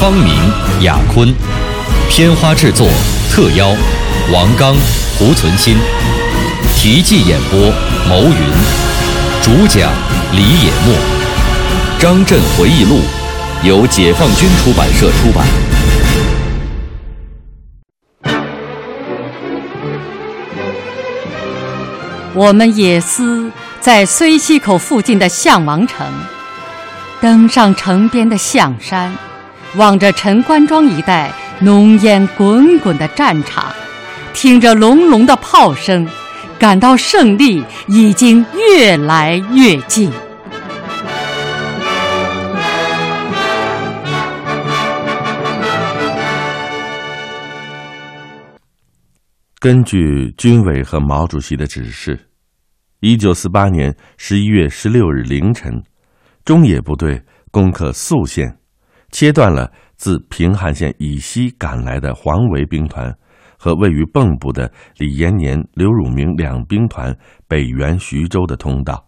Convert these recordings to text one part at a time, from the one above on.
方明、雅坤，片花制作特邀王刚、胡存新，题记演播牟云，主讲李野墨，《张震回忆录》由解放军出版社出版。我们野司在睢溪口附近的项王城，登上城边的象山，望着陈官庄一带浓烟滚滚的战场，听着隆隆的炮声，感到胜利已经越来越近。根据军委和毛主席的指示，一九四八年十一月十六日凌晨，中野部队攻克宿县，切断了自平汉线以西赶来的黄维兵团和位于蚌埠的李延年、刘汝明两兵团北援徐州的通道，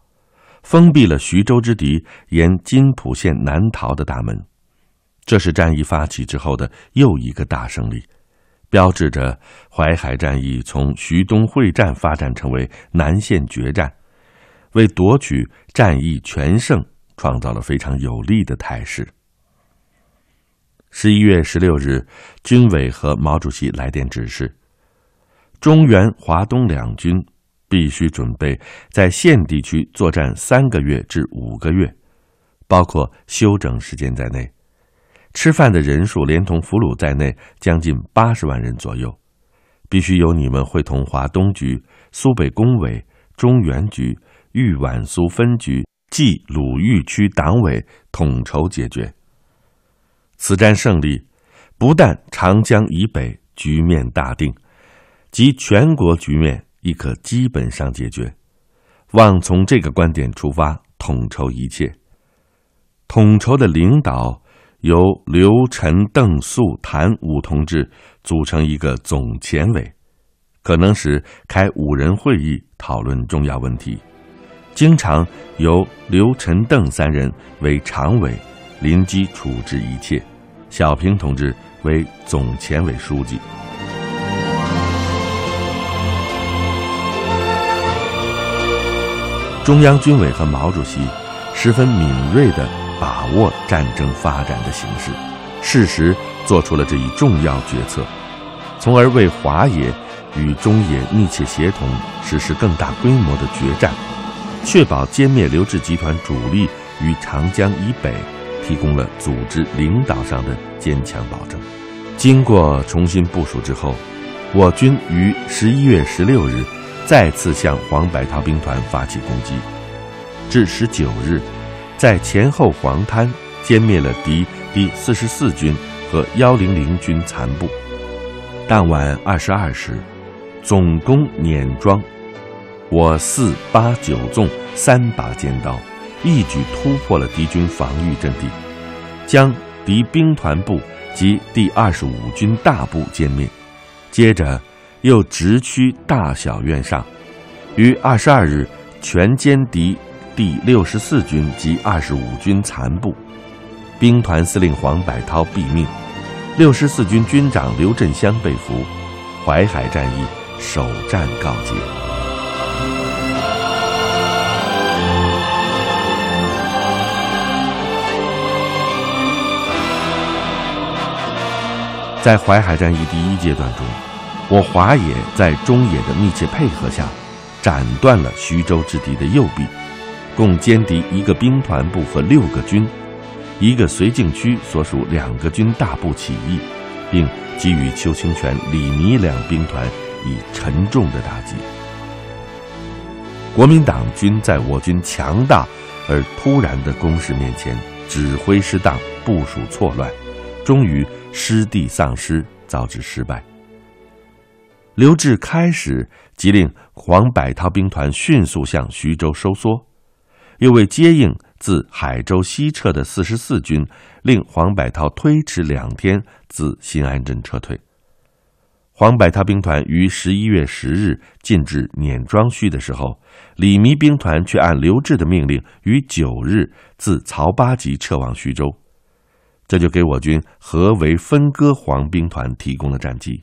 封闭了徐州之敌沿津浦线南逃的大门。这是战役发起之后的又一个大胜利。标志着淮海战役从徐东会战发展成为南线决战，为夺取战役全胜创造了非常有利的态势。十一月十六日，军委和毛主席来电指示，中原、华东两军必须准备在县地区作战三个月至五个月，包括休整时间在内。吃饭的人数连同俘虏在内，将近八十万人左右，必须由你们会同华东局、苏北工委、中原局、豫皖苏分局冀鲁豫区党委统筹解决。此战胜利，不但长江以北局面大定，及全国局面亦可基本上解决。望从这个观点出发，统筹一切。统筹的领导。由刘、陈、邓、粟、谭五同志组成一个总前委，可能使开五人会议讨论重要问题。经常由刘、陈、邓三人为常委，临机处置一切。小平同志为总前委书记。中央军委和毛主席十分敏锐地。把握战争发展的形势，适时做出了这一重要决策，从而为华野与中野密切协同，实施更大规模的决战，确保歼灭刘志集团主力于长江以北，提供了组织领导上的坚强保证。经过重新部署之后，我军于十一月十六日再次向黄百韬兵团发起攻击，至十九日。在前后黄滩歼灭了敌第四十四军和幺零零军残部。当晚二十二时，总攻碾庄，我四八九纵三把尖刀，一举突破了敌军防御阵地，将敌兵团部及第二十五军大部歼灭。接着又直趋大小院上，于二十二日全歼敌。第六十四军及二十五军残部，兵团司令黄百韬毙命，六十四军军长刘振湘被俘，淮海战役首战告捷。在淮海战役第一阶段中，我华野在中野的密切配合下，斩断了徐州之敌的右臂。共歼敌一个兵团部和六个军，一个绥靖区所属两个军大部起义，并给予邱清泉、李弥两兵团以沉重的打击。国民党军在我军强大而突然的攻势面前，指挥失当，部署错乱，终于失地丧失，遭致失败。刘志开始即令黄百韬兵团迅速向徐州收缩，又为接应自海州西撤的四十四军，令黄百韬推迟两天自新安镇撤退。黄百韬兵团于十一月十日进至碾庄圩的时候，李弥兵团却按刘志的命令，于九日自曹八集撤往徐州，这就给我军合围分割黄兵团提供了战机。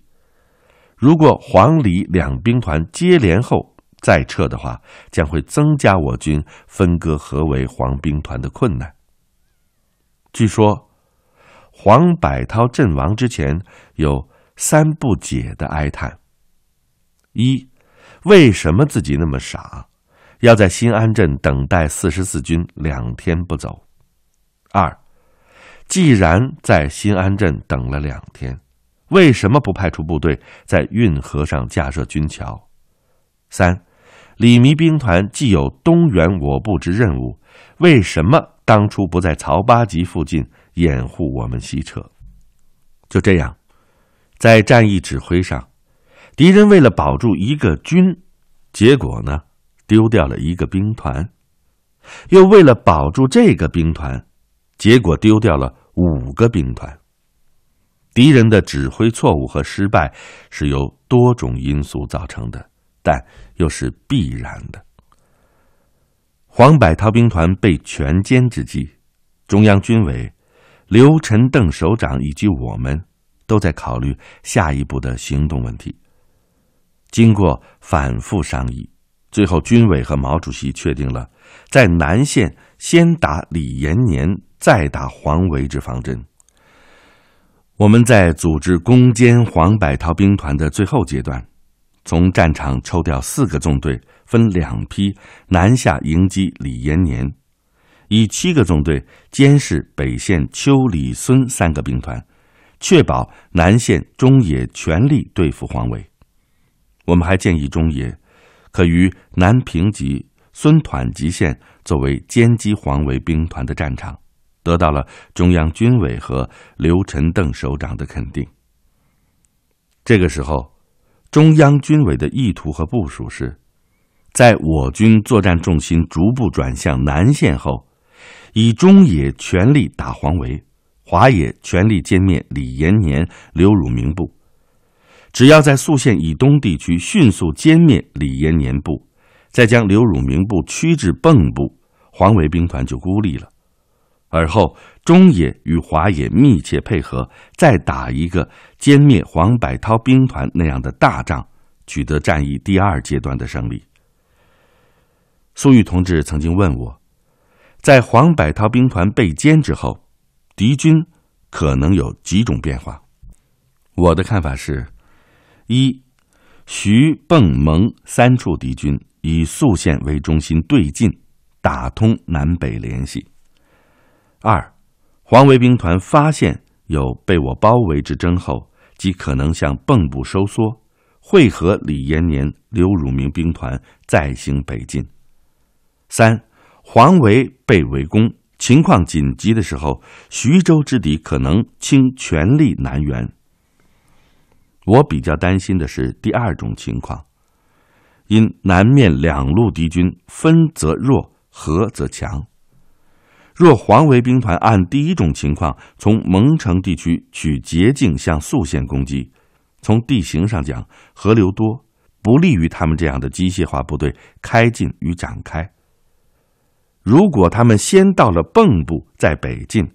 如果黄李两兵团接连后再撤的话，将会增加我军分割合围黄兵团的困难。据说，黄百韬阵亡之前有。三不解的哀叹：一，为什么自己那么傻，要在新安镇等待四十四军两天不走？二，既然在新安镇等了两天，为什么不派出部队在运河上架设军桥？三，李弥兵团既有东援我部之任务，为什么当初不在曹八集附近掩护我们西撤？就这样。在战役指挥上，敌人为了保住一个军，结果呢，丢掉了一个兵团；又为了保住这个兵团，结果丢掉了五个兵团。敌人的指挥错误和失败是由多种因素造成的，但又是必然的。黄百韬兵团被全歼之际，中央军委、刘陈邓首长以及我们。都在考虑下一步的行动问题。经过反复商议，最后军委和毛主席确定了在南线先打李延年，再打黄维之方针。我们在组织攻坚黄百韬兵团的最后阶段，从战场抽调四个纵队，分两批南下迎击李延年，以七个纵队监视北线邱、李、孙三个兵团。确保南线中野全力对付黄维。我们还建议中野可于南平及孙团集线作为歼击黄维兵团的战场，得到了中央军委和刘陈邓首长的肯定。这个时候，中央军委的意图和部署是，在我军作战重心逐步转向南线后，以中野全力打黄维。华野全力歼灭李延年、刘汝明部，只要在宿县以东地区迅速歼灭李延年部，再将刘汝明部驱至蚌埠，黄维兵团就孤立了。而后中野与华野密切配合，再打一个歼灭黄百韬兵团那样的大仗，取得战役第二阶段的胜利。粟裕同志曾经问我，在黄百韬兵团被歼之后。敌军可能有几种变化，我的看法是：一、徐、蚌、蒙三处敌军以宿县为中心对进，打通南北联系；二、黄维兵团发现有被我包围之征后，即可能向蚌埠收缩，会合李延年、刘汝明兵团再行北进；三、黄维被围攻。情况紧急的时候，徐州之敌可能倾全力南援。我比较担心的是第二种情况，因南面两路敌军分则弱，合则强。若黄维兵团按第一种情况从蒙城地区取捷径向宿县攻击，从地形上讲，河流多，不利于他们这样的机械化部队开进与展开。如果他们先到了蚌埠，再北进，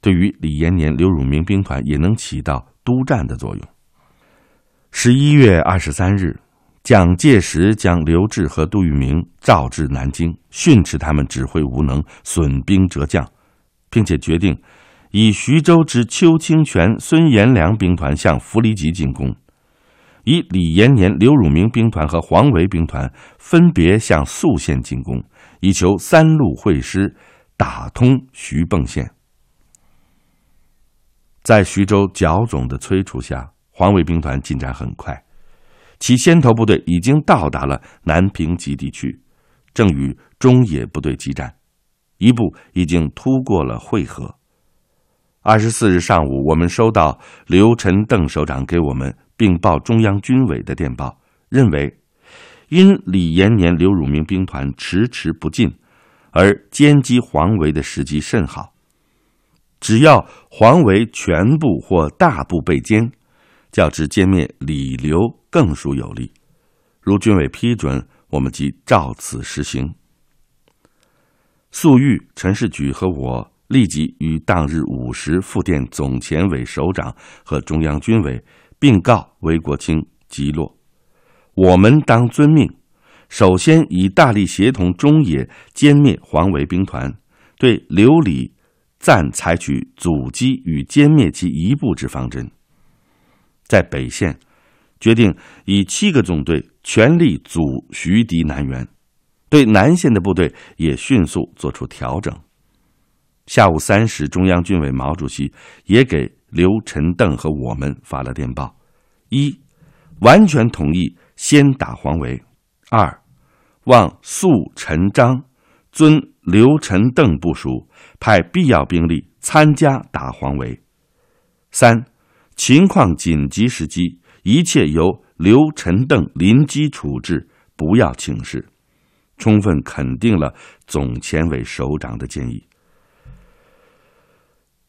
对于李延年、刘汝明兵团也能起到督战的作用。十一月二十三日，蒋介石将刘志和杜聿明召至南京，训斥他们指挥无能、损兵折将，并且决定以徐州之邱清泉、孙延良兵团向涪陵集进攻，以李延年、刘汝明兵团和黄维兵团分别向宿县进攻。以求三路会师，打通徐蚌线。在徐州剿总的催促下，黄维兵团进展很快，其先头部队已经到达了南平集地区，正与中野部队激战，一部已经突过了会合。二十四日上午，我们收到刘陈邓首长给我们并报中央军委的电报，认为因李延年、刘汝明兵团迟迟不进，而歼击黄维的时机甚好。只要黄维全部或大部被歼，较之歼灭李刘更属有利。如军委批准，我们即照此实行。粟裕、陈士举和我立即于当日午时复电总前委首长和中央军委，并告韦国清击落。我们当遵命，首先以大力协同中野歼灭黄维兵团，对刘李暂采取阻击与歼灭其一部之方针。在北线，决定以七个纵队全力阻徐敌南援。对南线的部队也迅速做出调整。下午三时，中央军委毛主席也给刘、陈、邓和我们发了电报：一，完全同意先打黄维；二，望肃、陈、章遵刘、陈、邓部署，派必要兵力参加打黄维；三，情况紧急时机，一切由刘、陈、邓临机处置，不要请示。充分肯定了总前委首长的建议。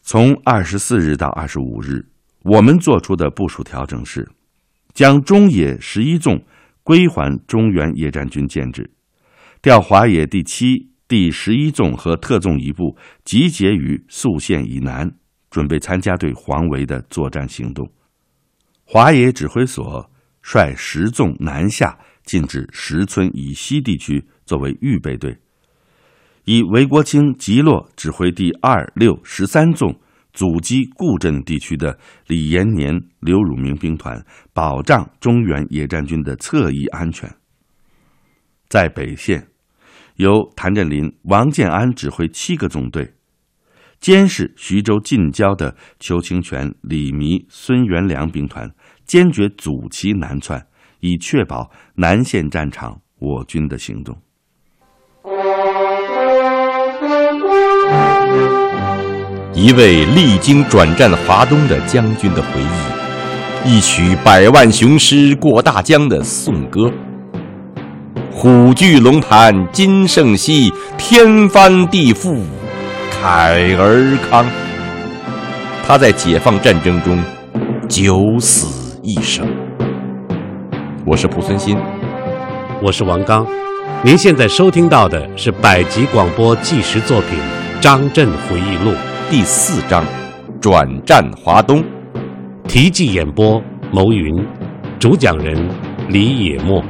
从二十四日到二十五日，我们做出的部署调整是：将中野十一纵归还中原野战军建制，调华野第七、第十一纵和特纵一部集结于宿县以南，准备参加对黄维的作战行动。华野指挥所率十纵南下，进至石村以西地区。作为预备队，以韦国清吉洛指挥第二、六、十三纵阻击固镇地区的李延年、刘汝明兵团，保障中原野战军的侧翼安全。在北线，由谭震林、王建安指挥七个纵队，监视徐州近郊的邱清泉、李弥、孙元良兵团，坚决阻其南窜，以确保南线战场我军的行动。一位历经转战华东的将军的回忆，一曲百万雄师过大江的颂歌。虎踞龙盘今胜昔，天翻地覆慨而慷。他在解放战争中九死一生。我是蒲存昕，我是王刚。您现在收听到的是百集广播纪实作品《张震回忆录》。第四章，转战华东，题记演播：牟云，主讲人李野墨。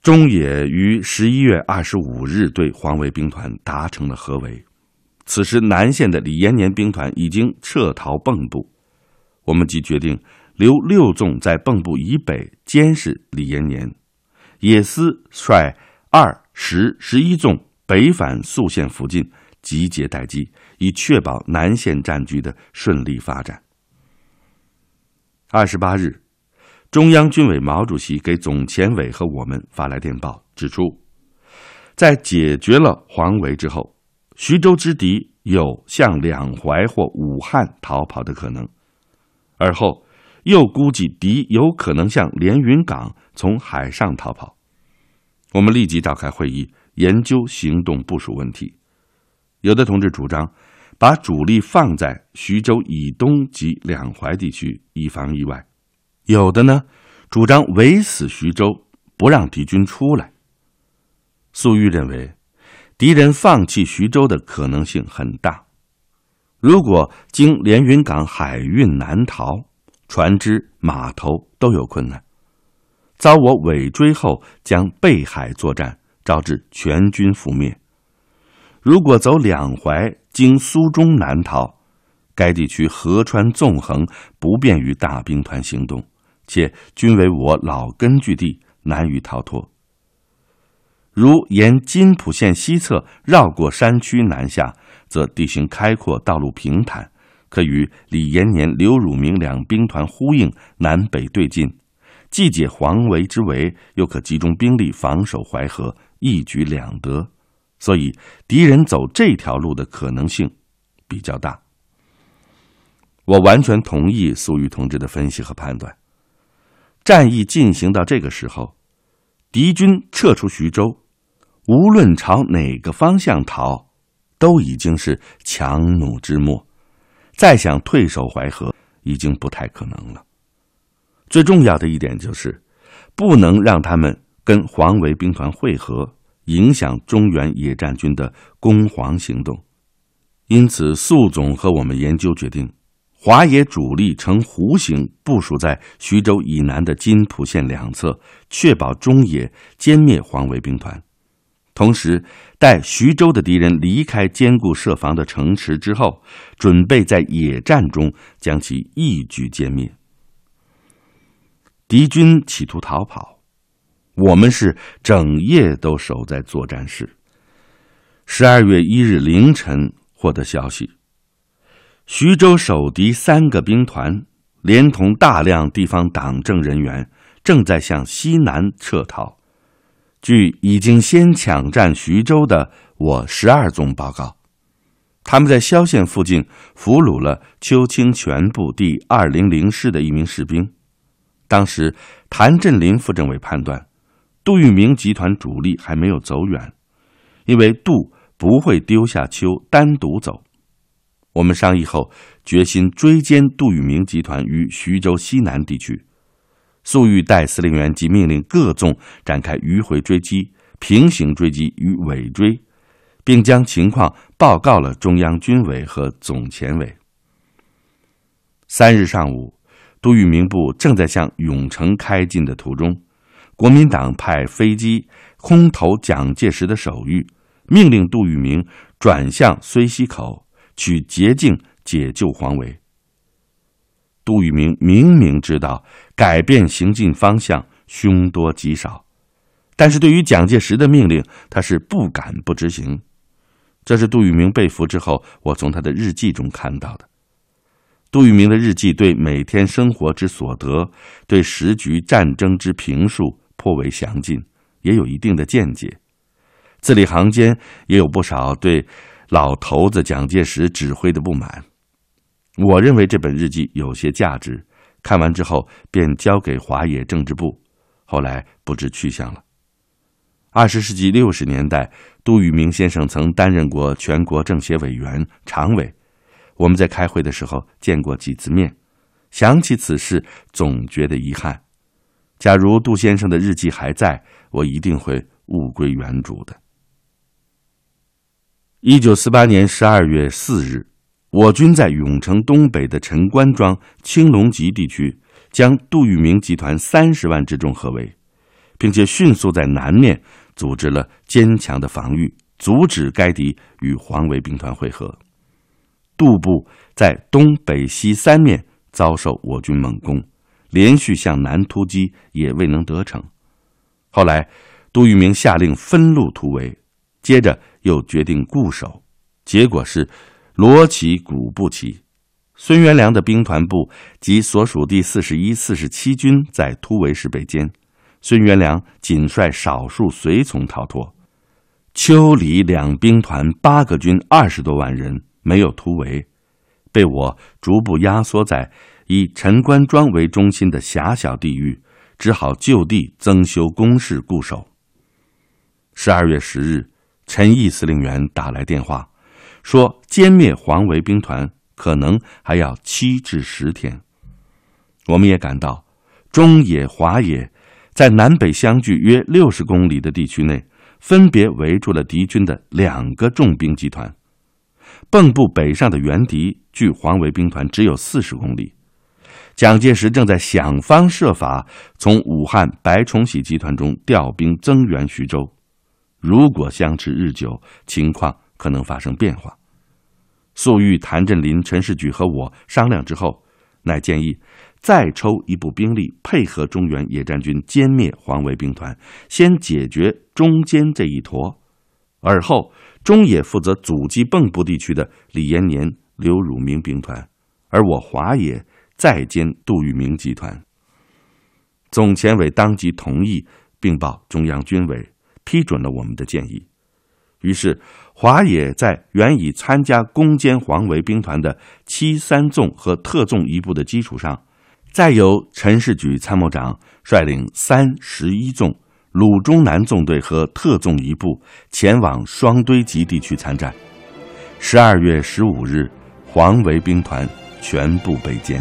中野于十一月二十五日对黄维兵团达成了合围，此时南线的李延年兵团已经撤逃蚌埠，我们即决定留六纵在蚌埠以北监视李延年，野司率。二十十一纵北返宿县附近集结待机，以确保南线战局的顺利发展。二十八日，中央军委毛主席给总前委和我们发来电报，指出，在解决了黄维之后，徐州之敌有向两淮或武汉逃跑的可能，而后又估计敌有可能向连云港从海上逃跑。我们立即召开会议，研究行动部署问题。有的同志主张把主力放在徐州以东及两淮地区，以防意外；有的呢，主张围死徐州，不让敌军出来。粟裕认为，敌人放弃徐州的可能性很大。如果经连云港海运难逃，船只、码头都有困难。遭我尾追后，将背海作战，招致全军覆灭。如果走两淮，经苏中南逃，该地区河川纵横，不便于大兵团行动，且均为我老根据地，难于逃脱。如沿金浦线西侧绕过山区南下，则地形开阔，道路平坦，可与李延年、刘汝明两兵团呼应，南北对进。既解黄维之围，又可集中兵力防守淮河，一举两得，所以敌人走这条路的可能性比较大。我完全同意粟裕同志的分析和判断。战役进行到这个时候，敌军撤出徐州，无论朝哪个方向逃，都已经是强弩之末，再想退守淮河已经不太可能了。最重要的一点就是，不能让他们跟黄维兵团会合，影响中原野战军的攻黄行动。因此，粟总和我们研究决定。华野主力呈弧形部署在徐州以南的津浦线两侧，确保中野歼灭黄维兵团。同时，待徐州的敌人离开坚固设防的城池之后，准备在野战中将其一举歼灭。敌军企图逃跑，我们是整夜都守在作战室。十二月一日凌晨获得消息。徐州守敌三个兵团，连同大量地方党政人员，正在向西南撤逃。据已经先抢占徐州的我十二纵报告，他们在萧县附近俘虏了邱清泉部第二零零师的一名士兵。当时，谭震林副政委判断，杜聿明集团主力还没有走远，因为杜不会丢下邱单独走。我们商议后，决心追歼杜聿明集团于徐州西南地区。粟裕代司令员即命令各纵展开迂回追击、平行追击与尾追，并将情况报告了中央军委和总前委。三日上午，杜聿明部正在向永城开进的途中，国民党派飞机空投蒋介石的手谕，命令杜聿明转向睢溪口。取捷径解救黄维。杜聿明明明知道改变行进方向凶多吉少，但是对于蒋介石的命令，他是不敢不执行。这是杜聿明被俘之后，我从他的日记中看到的。杜聿明的日记对每天生活之所得，对时局战争之评述颇为详尽，也有一定的见解。字里行间也有不少对。老头子蒋介石指挥的不满，我认为这本日记有些价值。看完之后，便交给华野政治部，后来不知去向了。二十世纪六十年代，杜聿明先生曾担任过全国政协委员、常委，我们在开会的时候见过几次面。想起此事，总觉得遗憾。假如杜先生的日记还在，我一定会物归原主的。一九四八年十二月四日，我军在永城东北的陈官庄、青龙集地区，将杜聿明集团三十万之众合围，并且迅速在南面组织了坚强的防御，阻止该敌与黄维兵团会合。杜部在东北西三面遭受我军猛攻，连续向南突击也未能得逞。后来，杜聿明下令分路突围。接着又决定固守，结果是罗旗鼓不齐。孙元良的兵团部及所属第四十一、四十七军在突围时被歼，孙元良仅率少数随从逃脱。邱李两兵团八个军二十多万人没有突围，被我逐步压缩在以陈官庄为中心的狭小地域，只好就地增修工事固守。十二月十日。陈毅司令员打来电话，说歼灭黄维兵团可能还要七至十天。我们也感到，中野、华野在南北相距约六十公里的地区内，分别围住了敌军的两个重兵集团。蚌埠北上的援敌距黄维兵团只有四十公里。蒋介石正在想方设法从武汉白崇禧集团中调兵增援徐州。如果相持日久，情况可能发生变化。粟裕、谭震林、陈士举和我商量之后，乃建议再抽一部兵力配合中原野战军歼灭黄维兵团，先解决中间这一坨，而后中野负责阻击蚌埠地区的李延年、刘汝明兵团，而我华野再歼杜聿明集团。总前委当即同意，并报中央军委。批准了我们的建议。于是，华野在原已参加攻坚黄维兵团的七三纵和特纵一部的基础上，再由陈士举参谋长率领三十一纵、鲁中南纵队和特纵一部前往双堆集地区参战。十二月十五日，黄维兵团全部被歼。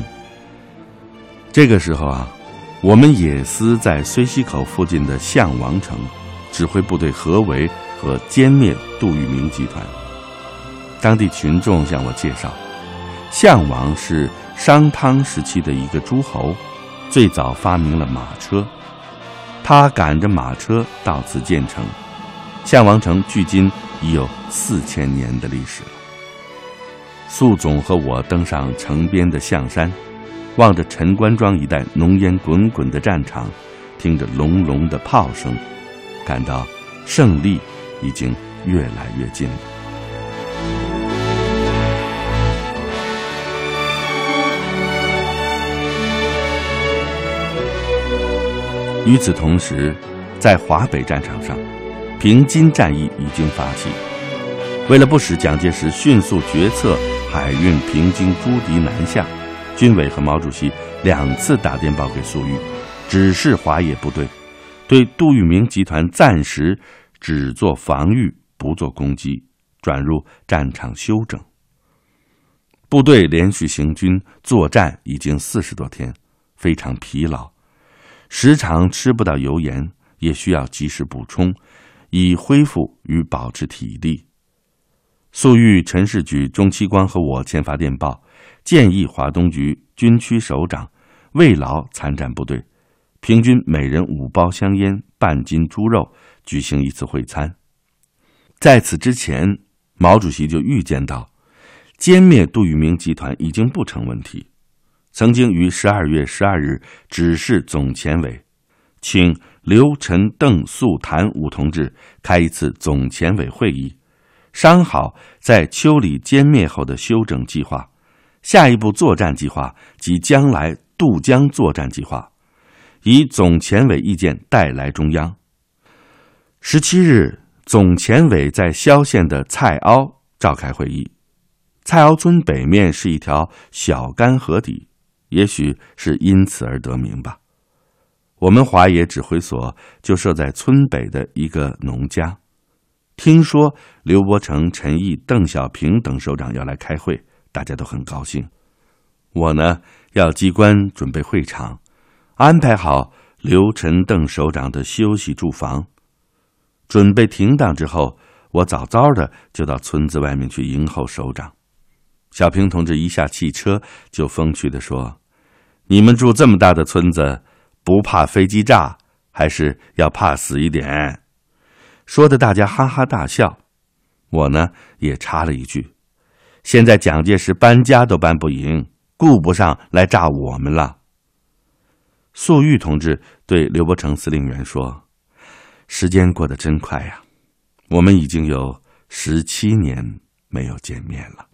这个时候啊，我们野司在睢溪口附近的项王城，指挥部队合围和歼灭杜聿明集团。当地群众向我介绍，项王是商汤时期的一个诸侯，最早发明了马车，他赶着马车到此建成。项王城距今已有四千年的历史了。宿总和我登上城边的象山，望着陈官庄一带浓烟滚滚的战场，听着隆隆的炮声，感到胜利已经越来越近了。与此同时，在华北战场上，平津战役已经发起。为了不使蒋介石迅速决策海运平津诸敌南下，军委和毛主席两次打电报给粟裕，指示华野部队对杜聿明集团暂时只做防御，不做攻击，转入战场休整。部队连续行军作战已经四十多天，非常疲劳，时常吃不到油盐，也需要及时补充，以恢复与保持体力。粟裕、陈士举、钟期光和我签发电报，建议华东局军区首长慰劳参战部队，平均每人五包香烟、半斤猪肉，举行一次会餐。在此之前，毛主席就预见到，歼灭杜聿明集团已经不成问题，曾经于十二月十二日指示总前委，请刘、陈、邓、粟、谭五同志开一次总前委会议。商好在秋里歼灭后的休整计划，下一步作战计划及将来渡江作战计划，以总前委意见带来中央。十七日，总前委在萧县的蔡凹召开会议。蔡凹村北面是一条小干河底，也许是因此而得名吧。我们华野指挥所就设在村北的一个农家。听说刘伯承、陈毅、邓小平等首长要来开会，大家都很高兴。我呢，要机关准备会场，安排好刘、陈、邓首长的休息住房。准备停当之后，我早早的就到村子外面去迎候首长。小平同志一下汽车，就风趣的说：“你们住这么大的村子，不怕飞机炸，还是要怕死一点？”说的大家哈哈大笑，我呢也插了一句：“现在蒋介石搬家都搬不赢，顾不上来炸我们了。”粟裕同志对刘伯承司令员说：“时间过得真快呀。我们已经有十七年没有见面了。